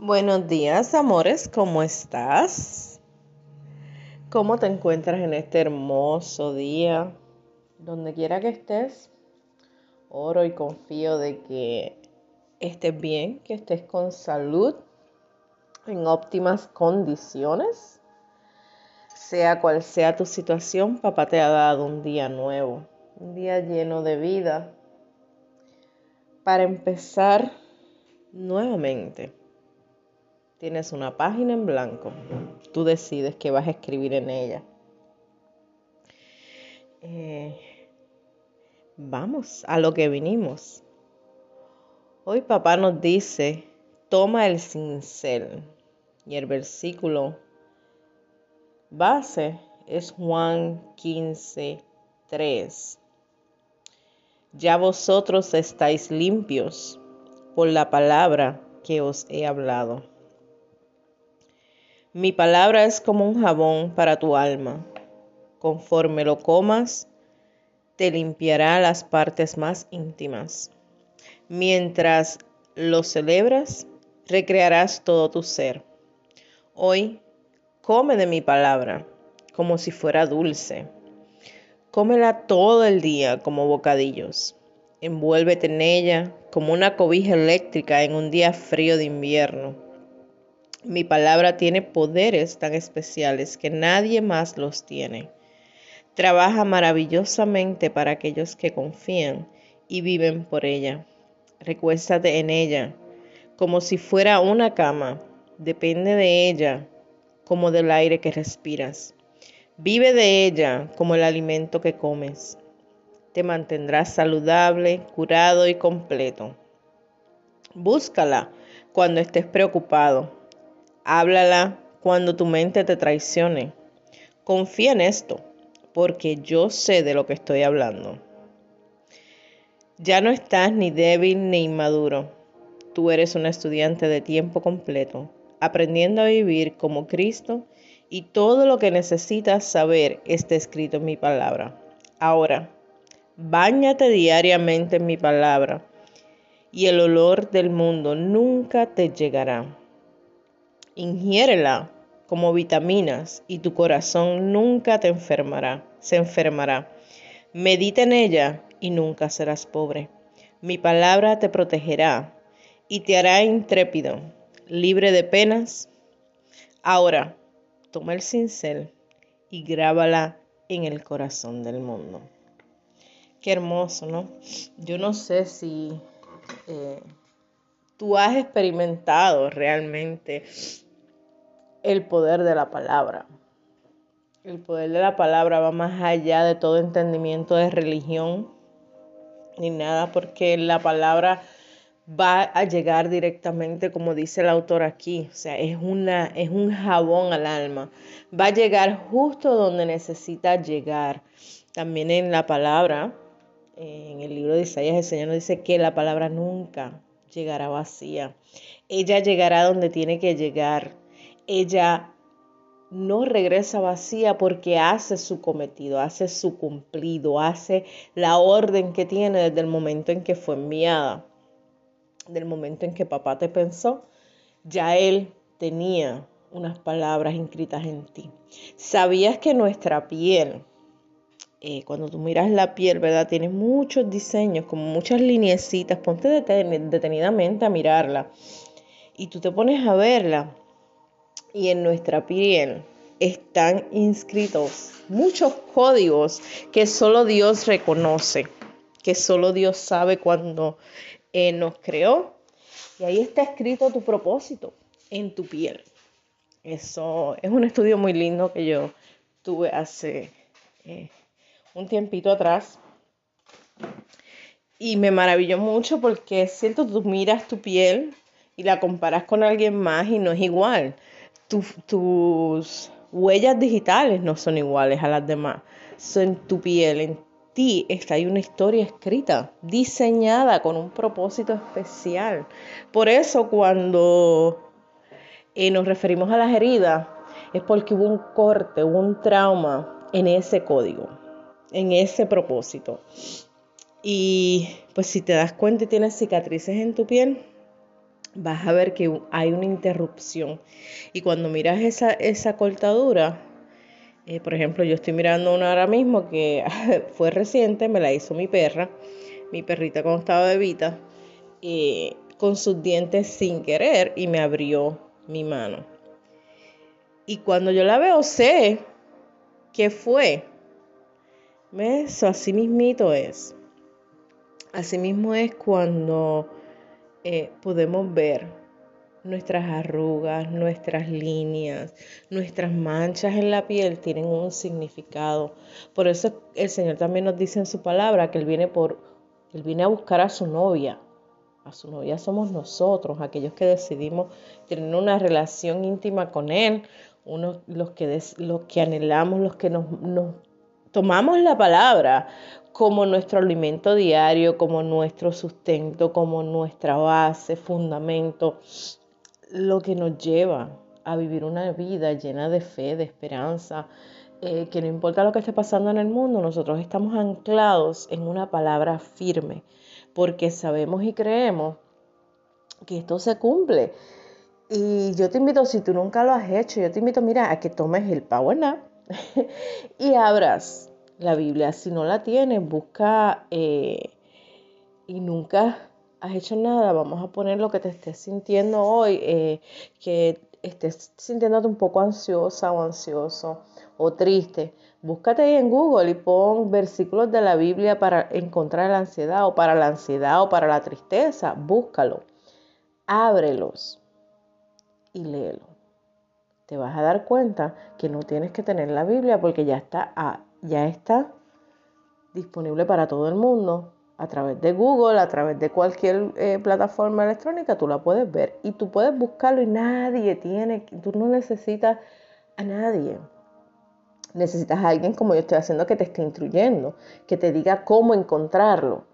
Buenos días, amores, ¿cómo estás? ¿Cómo te encuentras en este hermoso día? Donde quiera que estés, oro y confío de que estés bien, que estés con salud, en óptimas condiciones. Sea cual sea tu situación, papá te ha dado un día nuevo, un día lleno de vida, para empezar nuevamente Tienes una página en blanco. Tú decides qué vas a escribir en ella. Eh, vamos a lo que vinimos. Hoy papá nos dice, toma el cincel. Y el versículo base es Juan 15, 3. Ya vosotros estáis limpios por la palabra que os he hablado. Mi palabra es como un jabón para tu alma. Conforme lo comas, te limpiará las partes más íntimas. Mientras lo celebras, recrearás todo tu ser. Hoy, come de mi palabra como si fuera dulce. Cómela todo el día como bocadillos. Envuélvete en ella como una cobija eléctrica en un día frío de invierno mi palabra tiene poderes tan especiales que nadie más los tiene. Trabaja maravillosamente para aquellos que confían y viven por ella. Recuéstate en ella como si fuera una cama. Depende de ella como del aire que respiras. Vive de ella como el alimento que comes. Te mantendrás saludable, curado y completo. Búscala cuando estés preocupado Háblala cuando tu mente te traicione. Confía en esto, porque yo sé de lo que estoy hablando. Ya no estás ni débil ni inmaduro. Tú eres un estudiante de tiempo completo, aprendiendo a vivir como Cristo y todo lo que necesitas saber está escrito en mi palabra. Ahora, báñate diariamente en mi palabra y el olor del mundo nunca te llegará ingiérela como vitaminas y tu corazón nunca te enfermará, se enfermará. Medita en ella y nunca serás pobre. Mi palabra te protegerá y te hará intrépido, libre de penas. Ahora, toma el cincel y grábala en el corazón del mundo. Qué hermoso, ¿no? Yo no sé si eh, tú has experimentado realmente el poder de la palabra. El poder de la palabra va más allá de todo entendimiento de religión ni nada, porque la palabra va a llegar directamente, como dice el autor aquí, o sea, es, una, es un jabón al alma, va a llegar justo donde necesita llegar. También en la palabra, en el libro de Isaías, el Señor nos dice que la palabra nunca llegará vacía, ella llegará donde tiene que llegar ella no regresa vacía porque hace su cometido, hace su cumplido, hace la orden que tiene desde el momento en que fue enviada, del momento en que papá te pensó, ya él tenía unas palabras inscritas en ti. ¿Sabías que nuestra piel, eh, cuando tú miras la piel, ¿verdad? Tiene muchos diseños, como muchas lineecitas, ponte detenidamente a mirarla y tú te pones a verla y en nuestra piel están inscritos muchos códigos que solo Dios reconoce, que solo Dios sabe cuando eh, nos creó. Y ahí está escrito tu propósito en tu piel. Eso es un estudio muy lindo que yo tuve hace eh, un tiempito atrás. Y me maravilló mucho porque es cierto, tú miras tu piel y la comparas con alguien más y no es igual tus huellas digitales no son iguales a las demás. Son tu piel, en ti está hay una historia escrita, diseñada con un propósito especial. Por eso cuando eh, nos referimos a las heridas, es porque hubo un corte, hubo un trauma en ese código, en ese propósito. Y pues si te das cuenta y tienes cicatrices en tu piel, vas a ver que hay una interrupción. Y cuando miras esa, esa cortadura, eh, por ejemplo, yo estoy mirando una ahora mismo que fue reciente, me la hizo mi perra, mi perrita cuando estaba bebita, eh, con sus dientes sin querer y me abrió mi mano. Y cuando yo la veo, sé que fue. Eso así mismito es. Así mismo es cuando eh, podemos ver nuestras arrugas, nuestras líneas, nuestras manchas en la piel tienen un significado. Por eso el Señor también nos dice en su palabra que Él viene por, Él viene a buscar a su novia. A su novia somos nosotros, aquellos que decidimos tener una relación íntima con Él, unos, los, que los que anhelamos, los que nos tomamos la palabra como nuestro alimento diario, como nuestro sustento, como nuestra base, fundamento, lo que nos lleva a vivir una vida llena de fe, de esperanza, eh, que no importa lo que esté pasando en el mundo, nosotros estamos anclados en una palabra firme, porque sabemos y creemos que esto se cumple. Y yo te invito, si tú nunca lo has hecho, yo te invito, mira, a que tomes el Power Nap y abras la Biblia. Si no la tienes, busca eh, y nunca has hecho nada, vamos a poner lo que te estés sintiendo hoy, eh, que estés sintiéndote un poco ansiosa o ansioso o triste. Búscate ahí en Google y pon versículos de la Biblia para encontrar la ansiedad o para la ansiedad o para la tristeza. Búscalo, ábrelos y léelo te vas a dar cuenta que no tienes que tener la Biblia porque ya está, ya está disponible para todo el mundo a través de Google, a través de cualquier eh, plataforma electrónica, tú la puedes ver y tú puedes buscarlo y nadie tiene, tú no necesitas a nadie. Necesitas a alguien como yo estoy haciendo que te esté instruyendo, que te diga cómo encontrarlo,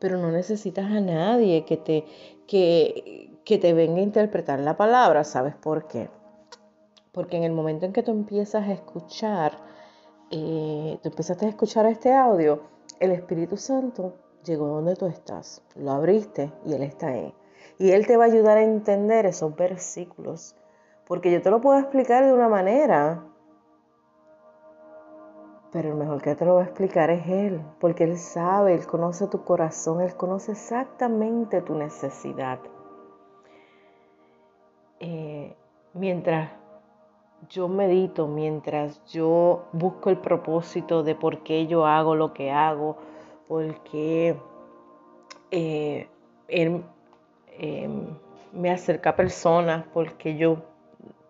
pero no necesitas a nadie que te, que, que te venga a interpretar la palabra, ¿sabes por qué? Porque en el momento en que tú empiezas a escuchar, eh, tú empezaste a escuchar este audio, el Espíritu Santo llegó donde tú estás, lo abriste y Él está ahí. Y Él te va a ayudar a entender esos versículos. Porque yo te lo puedo explicar de una manera, pero el mejor que te lo va a explicar es Él, porque Él sabe, Él conoce tu corazón, Él conoce exactamente tu necesidad. Eh, mientras yo medito mientras yo busco el propósito de por qué yo hago lo que hago, por qué eh, él em, me acerca a personas, porque yo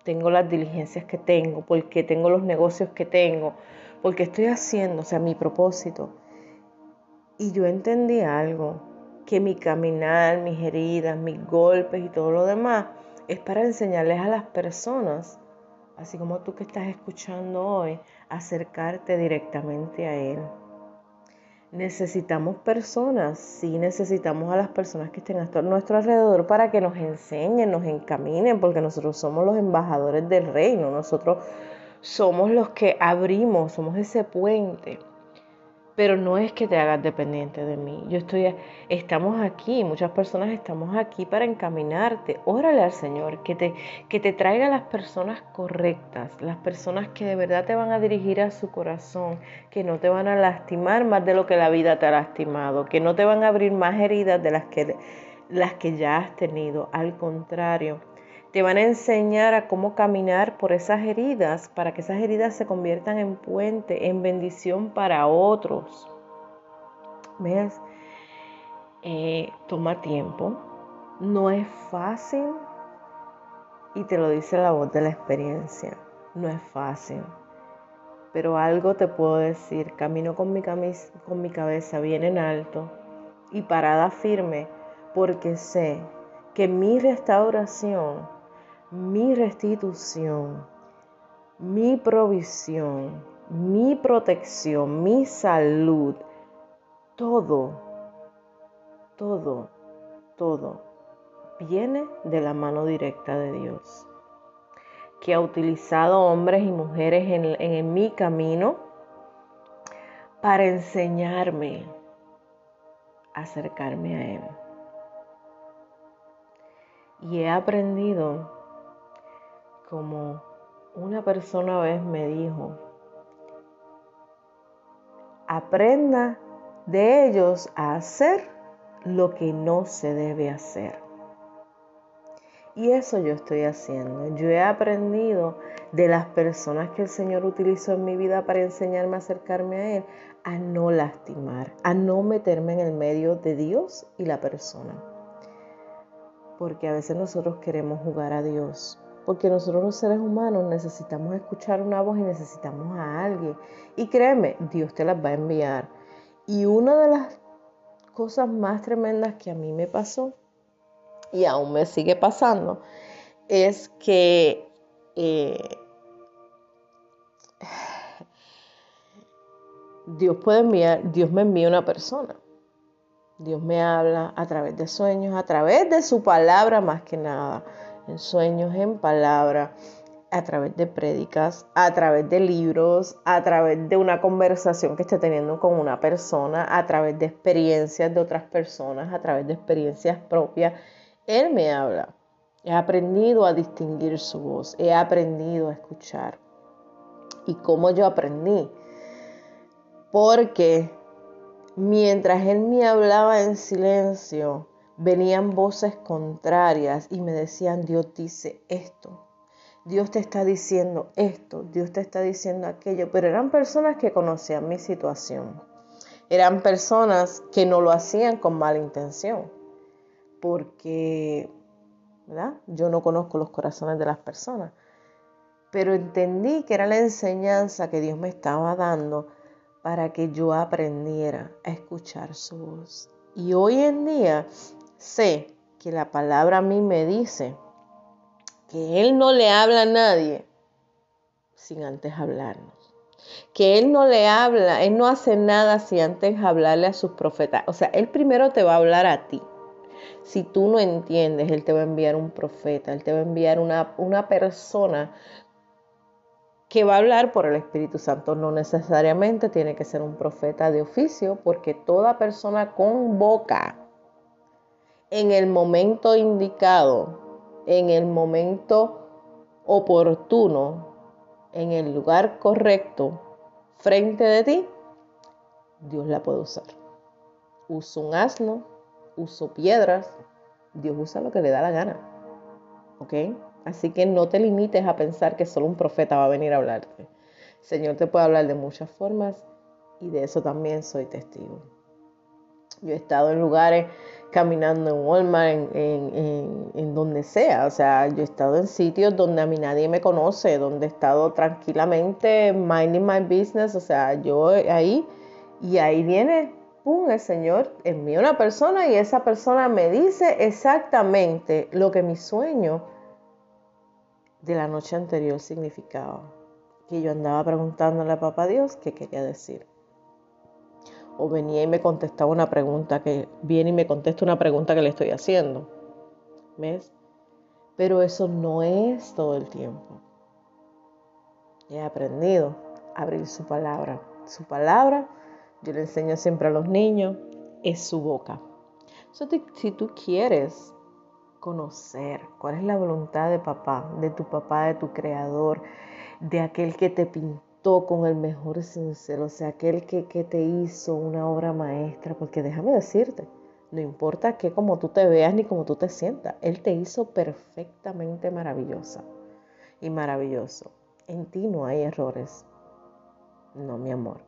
tengo las diligencias que tengo, porque tengo los negocios que tengo, porque estoy haciendo, o sea, mi propósito. Y yo entendí algo, que mi caminar, mis heridas, mis golpes y todo lo demás es para enseñarles a las personas así como tú que estás escuchando hoy, acercarte directamente a Él. Necesitamos personas, sí necesitamos a las personas que estén a nuestro alrededor para que nos enseñen, nos encaminen, porque nosotros somos los embajadores del reino, nosotros somos los que abrimos, somos ese puente pero no es que te hagas dependiente de mí. Yo estoy, estamos aquí, muchas personas estamos aquí para encaminarte. Órale al Señor, que te, que te traiga las personas correctas, las personas que de verdad te van a dirigir a su corazón, que no te van a lastimar más de lo que la vida te ha lastimado, que no te van a abrir más heridas de las que, las que ya has tenido. Al contrario, te van a enseñar a cómo caminar por esas heridas para que esas heridas se conviertan en puente, en bendición para otros. ¿Ves? Eh, toma tiempo. No es fácil. Y te lo dice la voz de la experiencia. No es fácil. Pero algo te puedo decir. Camino con mi, con mi cabeza bien en alto y parada firme porque sé que mi restauración mi restitución, mi provisión, mi protección, mi salud, todo, todo, todo viene de la mano directa de Dios, que ha utilizado hombres y mujeres en, en mi camino para enseñarme a acercarme a Él. Y he aprendido, como una persona vez me dijo, aprenda de ellos a hacer lo que no se debe hacer. Y eso yo estoy haciendo. Yo he aprendido de las personas que el Señor utilizó en mi vida para enseñarme a acercarme a Él, a no lastimar, a no meterme en el medio de Dios y la persona. Porque a veces nosotros queremos jugar a Dios, porque nosotros los seres humanos necesitamos escuchar una voz y necesitamos a alguien. Y créeme, Dios te las va a enviar. Y una de las cosas más tremendas que a mí me pasó y aún me sigue pasando es que eh, Dios puede enviar, Dios me envía una persona. Dios me habla a través de sueños, a través de su palabra más que nada, en sueños, en palabra, a través de prédicas, a través de libros, a través de una conversación que esté teniendo con una persona, a través de experiencias de otras personas, a través de experiencias propias. Él me habla. He aprendido a distinguir su voz, he aprendido a escuchar. ¿Y cómo yo aprendí? Porque mientras él me hablaba en silencio, venían voces contrarias y me decían, Dios dice esto, Dios te está diciendo esto, Dios te está diciendo aquello, pero eran personas que conocían mi situación, eran personas que no lo hacían con mala intención, porque ¿verdad? yo no conozco los corazones de las personas, pero entendí que era la enseñanza que Dios me estaba dando para que yo aprendiera a escuchar su voz. Y hoy en día sé que la palabra a mí me dice que Él no le habla a nadie sin antes hablarnos. Que Él no le habla, Él no hace nada sin antes hablarle a sus profetas. O sea, Él primero te va a hablar a ti. Si tú no entiendes, Él te va a enviar un profeta, Él te va a enviar una, una persona que va a hablar por el Espíritu Santo. No necesariamente tiene que ser un profeta de oficio, porque toda persona convoca en el momento indicado, en el momento oportuno, en el lugar correcto, frente de ti, Dios la puede usar. Usa un asno, uso piedras, Dios usa lo que le da la gana. ¿Ok? Así que no te limites a pensar que solo un profeta va a venir a hablarte. Señor te puede hablar de muchas formas y de eso también soy testigo. Yo he estado en lugares caminando en Walmart, en, donde sea. O sea, yo he estado en sitios donde a mí nadie me conoce, donde he estado tranquilamente minding my business. O sea, yo ahí y ahí viene, pum, el Señor envía una persona y esa persona me dice exactamente lo que mi sueño de la noche anterior significaba. Que yo andaba preguntándole a papá Dios qué quería decir. O venía y me contestaba una pregunta que viene y me contesta una pregunta que le estoy haciendo. ¿Ves? Pero eso no es todo el tiempo. He aprendido a abrir su palabra. Su palabra, yo le enseño siempre a los niños, es su boca. si tú quieres conocer cuál es la voluntad de papá, de tu papá, de tu creador, de aquel que te pintó con el mejor sincero, o sea, aquel que, que te hizo una obra maestra, porque déjame decirte, no importa que como tú te veas ni como tú te sientas, Él te hizo perfectamente maravillosa y maravilloso. En ti no hay errores. No, mi amor.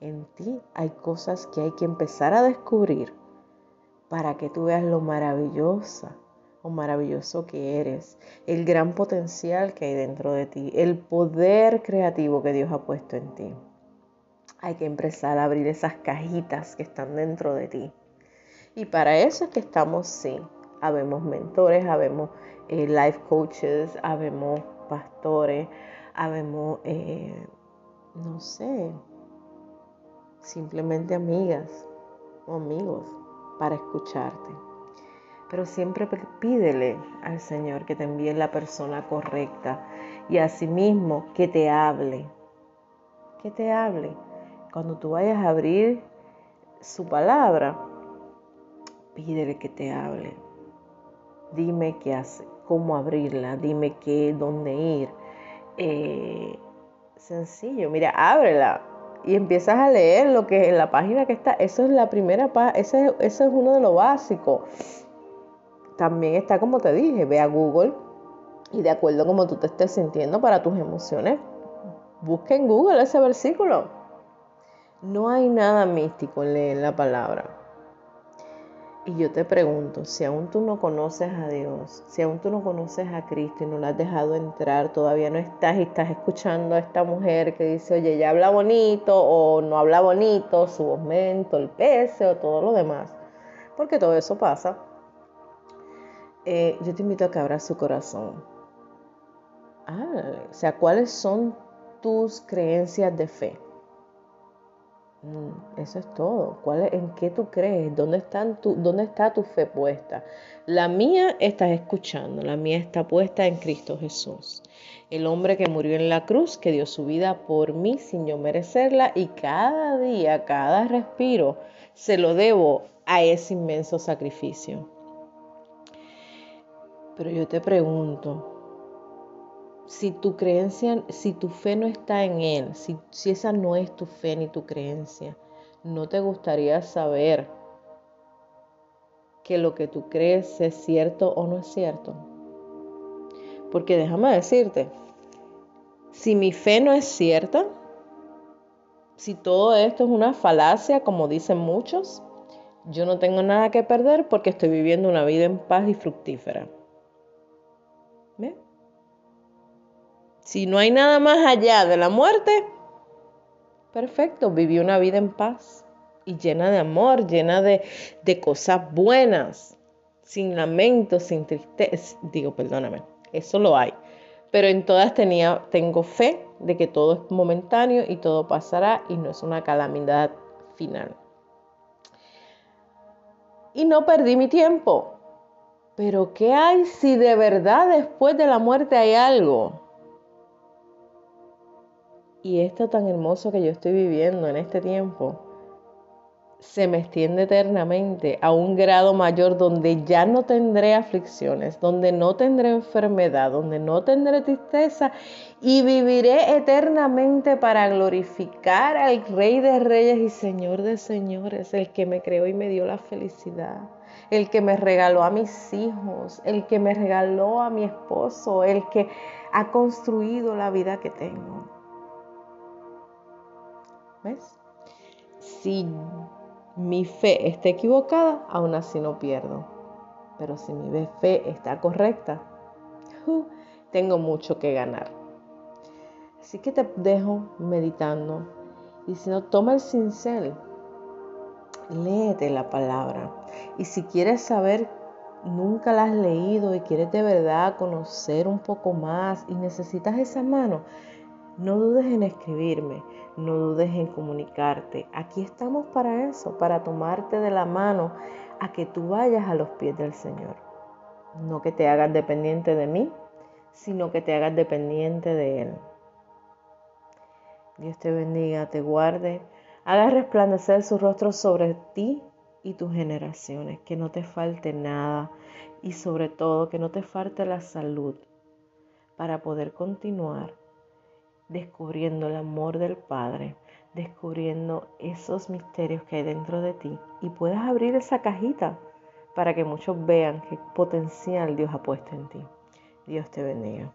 En ti hay cosas que hay que empezar a descubrir para que tú veas lo maravillosa o maravilloso que eres, el gran potencial que hay dentro de ti, el poder creativo que Dios ha puesto en ti. Hay que empezar a abrir esas cajitas que están dentro de ti. Y para eso es que estamos, sí, habemos mentores, habemos eh, life coaches, habemos pastores, habemos, eh, no sé, simplemente amigas o amigos para escucharte. Pero siempre pídele al Señor que te envíe la persona correcta y asimismo que te hable. Que te hable. Cuando tú vayas a abrir su palabra, pídele que te hable. Dime qué hace, cómo abrirla, dime qué, dónde ir. Eh, sencillo, mira, ábrela y empiezas a leer lo que en la página que está. Eso es la primera página, ese, eso es uno de los básicos. También está, como te dije, ve a Google y de acuerdo a cómo tú te estés sintiendo para tus emociones, busca en Google ese versículo. No hay nada místico en leer la palabra. Y yo te pregunto, si aún tú no conoces a Dios, si aún tú no conoces a Cristo y no lo has dejado entrar, todavía no estás y estás escuchando a esta mujer que dice, oye, ella habla bonito o no habla bonito, su aumento, el peso o todo lo demás, porque todo eso pasa, eh, yo te invito a que abras su corazón. Ah, o sea, ¿cuáles son tus creencias de fe? Mm, eso es todo. ¿Cuál ¿En qué tú crees? ¿Dónde, tu, ¿Dónde está tu fe puesta? La mía estás escuchando, la mía está puesta en Cristo Jesús. El hombre que murió en la cruz, que dio su vida por mí sin yo merecerla y cada día, cada respiro, se lo debo a ese inmenso sacrificio. Pero yo te pregunto, si tu creencia, si tu fe no está en Él, si, si esa no es tu fe ni tu creencia, ¿no te gustaría saber que lo que tú crees es cierto o no es cierto? Porque déjame decirte, si mi fe no es cierta, si todo esto es una falacia, como dicen muchos, yo no tengo nada que perder porque estoy viviendo una vida en paz y fructífera. Si no hay nada más allá de la muerte, perfecto, viví una vida en paz y llena de amor, llena de, cosas buenas, sin lamento, sin tristeza. Digo, perdóname, eso lo hay. Pero en todas tenía, tengo fe de que todo es momentáneo y todo pasará y no es una calamidad final. Y no perdí mi tiempo. Pero ¿qué hay si de verdad después de la muerte hay algo? Y esto tan hermoso que yo estoy viviendo en este tiempo se me extiende eternamente a un grado mayor donde ya no tendré aflicciones, donde no tendré enfermedad, donde no tendré tristeza y viviré eternamente para glorificar al Rey de Reyes y Señor de Señores, el que me creó y me dio la felicidad, el que me regaló a mis hijos, el que me regaló a mi esposo, el que ha construido la vida que tengo. ¿Ves? Si mi fe está equivocada, aún así no pierdo. Pero si mi fe está correcta, tengo mucho que ganar. Así que te dejo meditando y si no, toma el cincel, léete la palabra. Y si quieres saber, nunca la has leído y quieres de verdad conocer un poco más y necesitas esa mano, no dudes en escribirme, no dudes en comunicarte. Aquí estamos para eso, para tomarte de la mano a que tú vayas a los pies del Señor. No que te hagas dependiente de mí, sino que te hagas dependiente de Él. Dios te bendiga, te guarde, haga resplandecer su rostro sobre ti y tus generaciones, que no te falte nada y sobre todo que no te falte la salud para poder continuar descubriendo el amor del Padre, descubriendo esos misterios que hay dentro de ti y puedas abrir esa cajita para que muchos vean qué potencial Dios ha puesto en ti. Dios te bendiga.